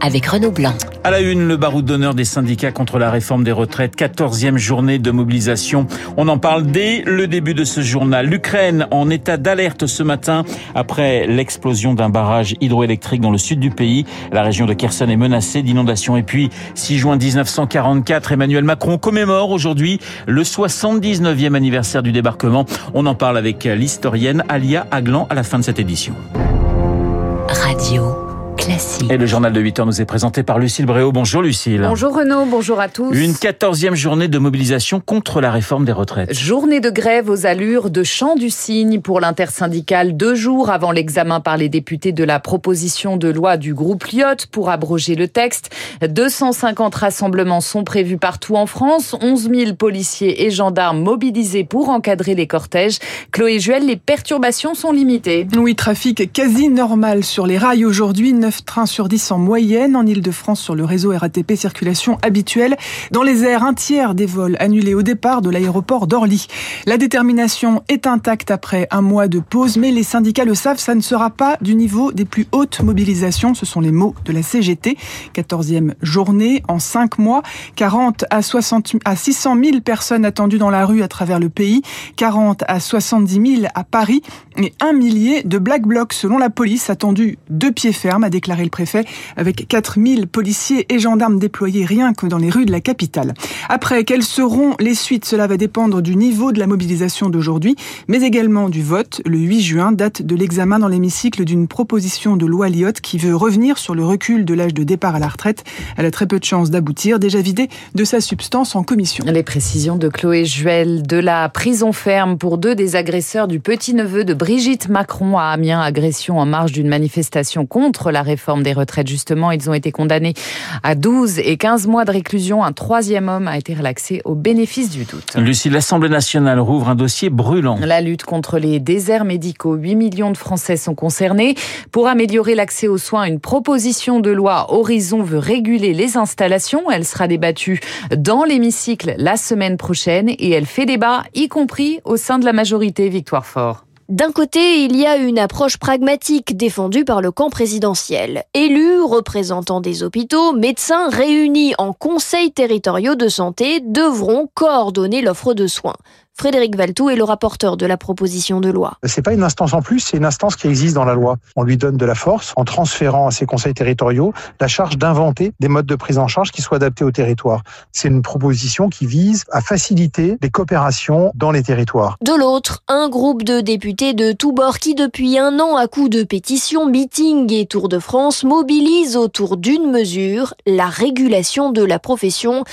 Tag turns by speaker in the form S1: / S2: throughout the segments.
S1: avec Renaud Blanc.
S2: À la une, le baroud d'honneur des syndicats contre la réforme des retraites, 14e journée de mobilisation. On en parle dès le début de ce journal. L'Ukraine en état d'alerte ce matin après l'explosion d'un barrage hydroélectrique dans le sud du pays. La région de Kherson est menacée d'inondations. Et puis, 6 juin 1944, Emmanuel Macron commémore aujourd'hui le 79e anniversaire du débarquement. On en parle avec l'historienne Alia Aglan à la fin de cette édition.
S1: Radio. Classique.
S2: Et le journal de 8 heures nous est présenté par Lucille Bréau. Bonjour Lucille.
S3: Bonjour Renaud, bonjour à tous.
S2: Une quatorzième journée de mobilisation contre la réforme des retraites.
S3: Journée de grève aux allures de chant du cygne pour l'intersyndicale deux jours avant l'examen par les députés de la proposition de loi du groupe Lyotte pour abroger le texte. 250 rassemblements sont prévus partout en France, 11 000 policiers et gendarmes mobilisés pour encadrer les cortèges. Chloé Juel, les perturbations sont limitées.
S4: Oui, trafic quasi normal sur les rails aujourd'hui, 9 trains sur 10 en moyenne en Ile-de-France sur le réseau RATP circulation habituelle. Dans les airs, un tiers des vols annulés au départ de l'aéroport d'Orly. La détermination est intacte après un mois de pause, mais les syndicats le savent, ça ne sera pas du niveau des plus hautes mobilisations. Ce sont les mots de la CGT. 14e journée en 5 mois. 40 à, 60, à 600 000 personnes attendues dans la rue à travers le pays. 40 à 70 000 à Paris. Et un millier de Black Blocs selon la police attendus de pied ferme, a déclaré le préfet, avec 4000 policiers et gendarmes déployés rien que dans les rues de la capitale. Après, quelles seront les suites? Cela va dépendre du niveau de la mobilisation d'aujourd'hui, mais également du vote. Le 8 juin, date de l'examen dans l'hémicycle d'une proposition de loi Lyotte qui veut revenir sur le recul de l'âge de départ à la retraite. Elle a très peu de chances d'aboutir, déjà vidée de sa substance en commission.
S3: Les précisions de Chloé Juel de la prison ferme pour deux des agresseurs du petit-neveu de Brigitte Macron à Amiens, agression en marge d'une manifestation contre la réforme des retraites. Justement, ils ont été condamnés à 12 et 15 mois de réclusion. Un troisième homme a été relaxé au bénéfice du doute.
S2: Lucie, l'Assemblée nationale rouvre un dossier brûlant.
S3: La lutte contre les déserts médicaux. 8 millions de Français sont concernés. Pour améliorer l'accès aux soins, une proposition de loi Horizon veut réguler les installations. Elle sera débattue dans l'hémicycle la semaine prochaine et elle fait débat, y compris au sein de la majorité. Victoire Fort.
S5: D'un côté, il y a une approche pragmatique défendue par le camp présidentiel. Élus, représentants des hôpitaux, médecins réunis en conseils territoriaux de santé devront coordonner l'offre de soins. Frédéric Valtou est le rapporteur de la proposition de loi.
S6: C'est pas une instance en plus, c'est une instance qui existe dans la loi. On lui donne de la force en transférant à ses conseils territoriaux la charge d'inventer des modes de prise en charge qui soient adaptés au territoire. C'est une proposition qui vise à faciliter les coopérations dans les territoires.
S5: De l'autre, un groupe de députés de tous bords qui depuis un an à coups de pétitions, meetings et Tour de France mobilise autour d'une mesure, la régulation de la profession,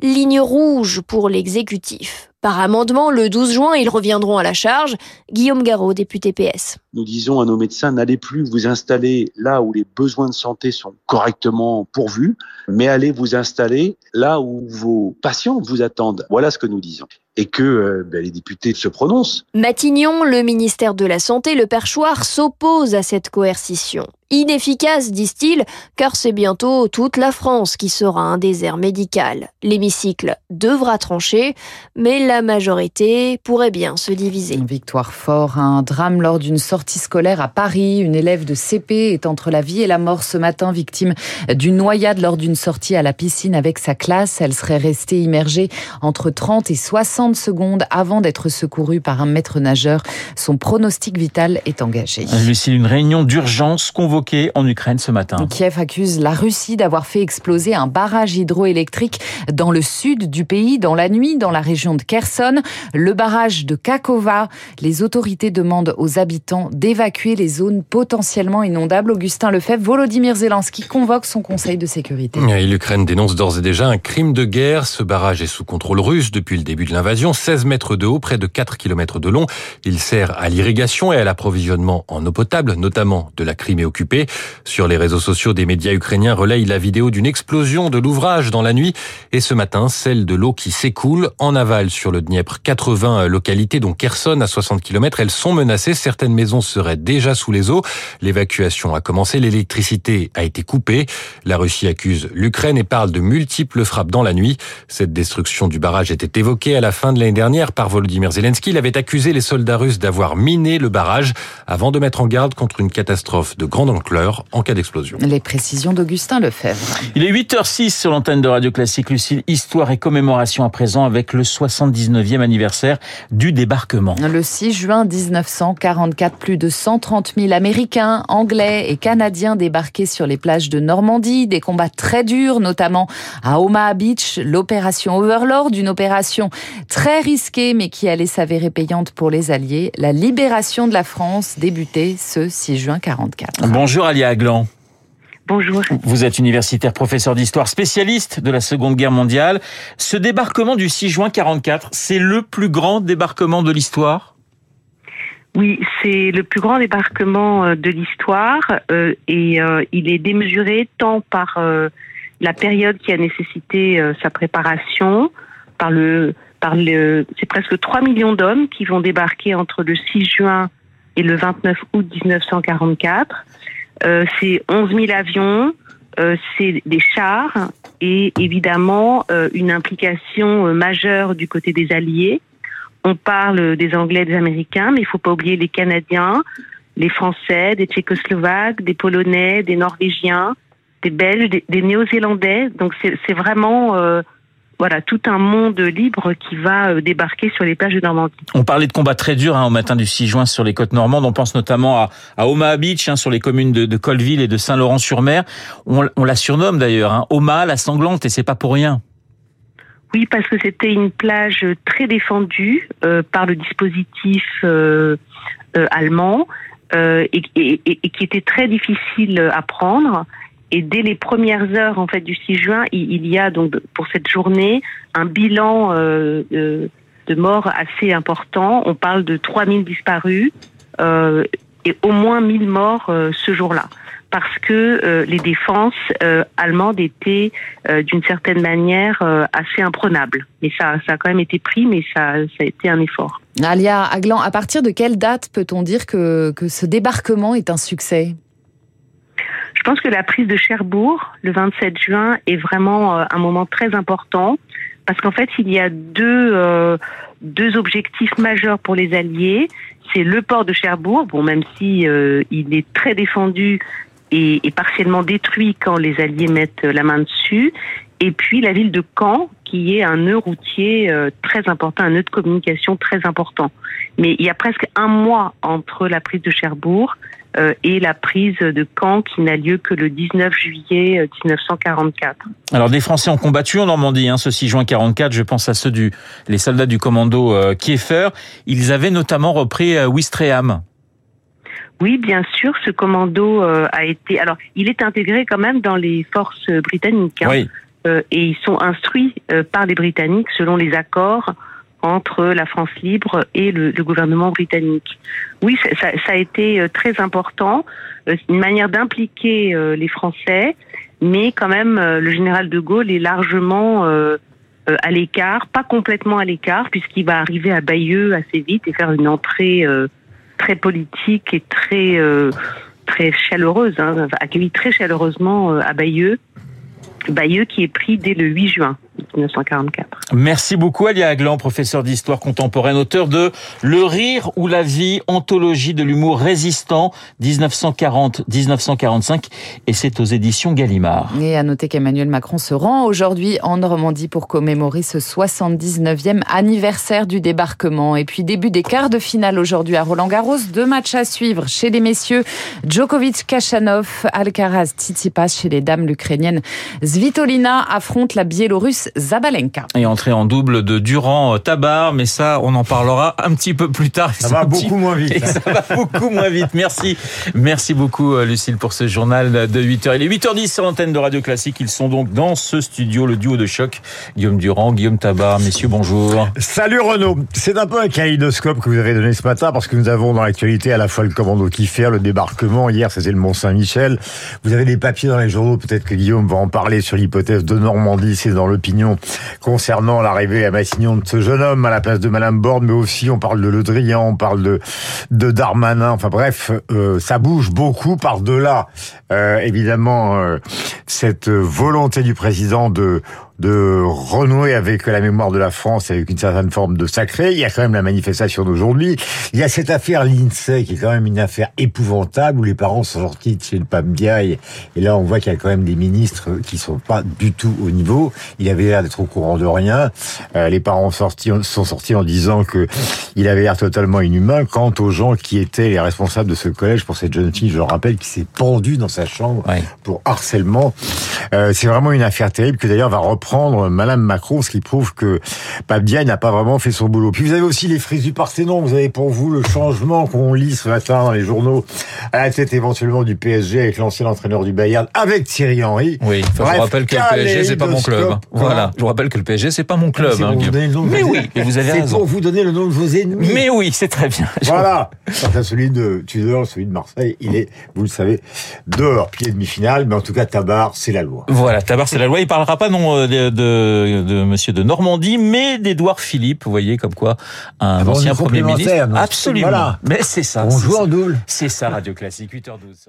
S5: ligne rouge pour l'exécutif. Par amendement, le 12 juin, ils reviendront à la charge. Guillaume Garot, député PS.
S7: Nous disons à nos médecins, n'allez plus vous installer là où les besoins de santé sont correctement pourvus, mais allez vous installer là où vos patients vous attendent. Voilà ce que nous disons et que euh, ben, les députés se prononcent.
S5: Matignon, le ministère de la Santé, le perchoir, s'oppose à cette coercition. Inefficace, disent-ils, car c'est bientôt toute la France qui sera un désert médical. L'hémicycle devra trancher, mais la majorité pourrait bien se diviser.
S3: Victoire fort, un drame lors d'une sortie scolaire à Paris. Une élève de CP est entre la vie et la mort ce matin, victime d'une noyade lors d'une sortie à la piscine avec sa classe. Elle serait restée immergée entre 30 et 60 secondes avant d'être secourue par un maître nageur. Son pronostic vital est engagé.
S2: Lucie, une réunion d'urgence convoquée en Ukraine ce matin.
S3: Kiev accuse la Russie d'avoir fait exploser un barrage hydroélectrique dans le sud du pays dans la nuit dans la région de Kherson, le barrage de Kakova. Les autorités demandent aux habitants d'évacuer les zones potentiellement inondables. Augustin Lefebvre, Volodymyr Zelensky convoque son conseil de sécurité.
S8: L'Ukraine dénonce d'ores et déjà un crime de guerre. Ce barrage est sous contrôle russe depuis le début de l'invasion. 16 mètres de haut, près de 4 km de long. Il sert à l'irrigation et à l'approvisionnement en eau potable, notamment de la Crimée occupée. Sur les réseaux sociaux, des médias ukrainiens relayent la vidéo d'une explosion de l'ouvrage dans la nuit et ce matin, celle de l'eau qui s'écoule en aval sur le Dniepr. 80 localités, dont Kherson à 60 km, elles sont menacées. Certaines maisons serait déjà sous les eaux. L'évacuation a commencé, l'électricité a été coupée. La Russie accuse l'Ukraine et parle de multiples frappes dans la nuit. Cette destruction du barrage était évoquée à la fin de l'année dernière par Volodymyr Zelensky. Il avait accusé les soldats russes d'avoir miné le barrage avant de mettre en garde contre une catastrophe de grande ampleur en cas d'explosion.
S3: Les précisions d'Augustin Lefebvre.
S2: Il est 8h06 sur l'antenne de Radio Classique. Lucille, histoire et commémoration à présent avec le 79e anniversaire du débarquement.
S3: Le 6 juin 1944, plus de 130 000 Américains, Anglais et Canadiens débarquaient sur les plages de Normandie. Des combats très durs, notamment à Omaha Beach, l'opération Overlord, une opération très risquée mais qui allait s'avérer payante pour les Alliés. La libération de la France débutait ce 6 juin 44.
S2: Bonjour Alia Aglan.
S9: Bonjour.
S2: Vous êtes universitaire, professeur d'histoire, spécialiste de la Seconde Guerre mondiale. Ce débarquement du 6 juin 44, c'est le plus grand débarquement de l'histoire?
S9: Oui, c'est le plus grand débarquement euh, de l'histoire euh, et euh, il est démesuré tant par la période qui a nécessité sa préparation, par le, par le, c'est presque 3 millions d'hommes qui vont débarquer entre le 6 juin et le 29 août 1944 euh, c'est 11 000 avions, euh, c'est des chars et évidemment euh, une implication majeure du côté des Alliés. On parle des Anglais, des Américains, mais il faut pas oublier les Canadiens, les Français, des Tchécoslovaques, des Polonais, des Norvégiens, des Belges, des, Néo-Zélandais. Donc c'est vraiment voilà, tout un monde libre qui va euh, débarquer sur les plages de Normandie.
S2: On parlait de combats très durs hein, au matin du 6 juin sur les côtes normandes. On pense notamment à, Omaha Beach, hein, sur les communes de, de, Colville et de Saint-Laurent-sur-Mer. On, on, la surnomme d'ailleurs, hein, Omaha la sanglante, et c'est pas pour rien.
S9: Oui, parce que c'était une plage très défendue euh, par le dispositif euh, euh allemand euh, et, et, et, qui était très difficile à prendre. Et dès les premières heures en fait du 6 juin, il, y a donc pour cette journée un bilan euh, de, de, morts assez important. On parle de 3000 disparus euh, et au moins 1000 morts ce jour-là. Parce que euh, les défenses euh, allemandes étaient d'une certaine manière assez imprenables. Mais ça, ça a quand même été pris, mais ça, ça a été un effort.
S3: Alia Aglan, à partir de quelle date peut-on dire que, que ce débarquement est un succès?
S9: Je pense que la prise de Cherbourg, le 27 juin, est vraiment euh, un moment très important parce qu'en fait, il y a deux, euh, deux objectifs majeurs pour les Alliés. C'est le port de Cherbourg, bon, même si euh, il est très défendu et, et, partiellement détruit quand les Alliés mettent la main dessus, et puis la ville de Caen, qui est un nœud routier euh, très important, un nœud de communication très important. Mais il y a presque un mois entre la prise de Cherbourg euh, et la prise de Caen qui n'a lieu que le 19 juillet 1944.
S2: Euh, Alors des Français ont combattu en Normandie hein, ce 6 juin 44, je pense à ceux du les soldats du commando Kieffer, ils avaient notamment repris Ouistreham.
S9: Oui, bien sûr, ce commando a été alors il est intégré quand même dans les forces britanniques hein,
S2: oui.
S9: et ils sont instruits par les Britanniques selon les accords entre la France libre et le, le gouvernement britannique. Oui, ça, ça, ça, a été euh, très important, euh, une manière d'impliquer euh, les Français, mais quand même le général de Gaulle est largement à l'écart, pas complètement à l'écart, puisqu'il va arriver à Bayeux assez vite et faire une entrée très politique et très très chaleureuse, hein, accueilli très chaleureusement à Bayeux. Bayeux qui est pris dès le 8 juin. 1944.
S2: Merci beaucoup Alia Aglan, professeur d'histoire contemporaine, auteur de Le rire ou la vie, anthologie de l'humour résistant 1940-1945 et c'est aux éditions Gallimard.
S3: Et à noter qu'Emmanuel Macron se rend aujourd'hui en Normandie pour commémorer ce 79e anniversaire du débarquement. Et puis début des quarts de finale aujourd'hui à Roland-Garros, deux matchs à suivre chez les messieurs Djokovic, Kachanov, Alcaraz, Tsitsipas chez les dames l'ukrainienne Svitolina affronte la biélorusse Zabalenka.
S2: Et entrée en double de Durand Tabar, mais ça, on en parlera un petit peu plus tard.
S10: Ça va beaucoup
S2: petit...
S10: moins vite.
S2: Et ça va beaucoup moins vite. Merci. Merci beaucoup, euh, Lucille, pour ce journal de 8h. Il est 8h10 sur l'antenne de Radio Classique. Ils sont donc dans ce studio, le duo de choc. Guillaume Durand, Guillaume Tabar. Messieurs, bonjour.
S10: Salut Renaud. C'est un peu un kaléidoscope que vous avez donné ce matin parce que nous avons dans l'actualité à la fois le commando qui fait le débarquement. Hier, c'était le Mont-Saint-Michel. Vous avez des papiers dans les journaux. Peut-être que Guillaume va en parler sur l'hypothèse de Normandie. C'est dans l'opinion concernant l'arrivée à Matignon de ce jeune homme à la place de Madame Borne, mais aussi on parle de Le Drian, on parle de, de Darmanin, enfin bref, euh, ça bouge beaucoup par-delà, euh, évidemment, euh, cette volonté du président de de renouer avec la mémoire de la France avec une certaine forme de sacré. Il y a quand même la manifestation d'aujourd'hui. Il y a cette affaire l'INSEE qui est quand même une affaire épouvantable où les parents sont sortis de chez le Pambiaï et là on voit qu'il y a quand même des ministres qui sont pas du tout au niveau. Il avait l'air d'être au courant de rien. Euh, les parents sortis, sont sortis en disant que il avait l'air totalement inhumain quant aux gens qui étaient les responsables de ce collège pour cette jeune fille, je le rappelle, qui s'est pendue dans sa chambre pour harcèlement. Euh, c'est vraiment une affaire terrible que d'ailleurs va reprendre prendre Madame Macron, ce qui prouve que Pabdia n'a pas vraiment fait son boulot. Puis vous avez aussi les frises du Parthénon. Vous avez pour vous le changement qu'on lit ce matin dans les journaux à la tête éventuellement du PSG avec l'ancien entraîneur du Bayern, avec Thierry Henry.
S2: Oui, je vous rappelle que le PSG c'est pas mon club. Voilà, je vous rappelle que le PSG c'est pas mon club. Hein, mais oui, et vous avez raison.
S10: C'est pour vous donner le nom de vos ennemis.
S2: Mais oui, c'est très bien.
S10: Voilà. À celui de Tudor, celui de Marseille, il est, vous le savez, dehors, pied demi-finale, mais en tout cas Tabar, c'est la loi.
S2: Voilà, Tabar, c'est la loi. Il parlera pas non euh, de, de, Monsieur de Normandie, mais d'Édouard Philippe. Vous voyez comme quoi un ah ancien premier ministre. Absolument. Voilà. Mais c'est ça.
S10: On joue en double.
S2: C'est ça, Radio Classique, 8h12.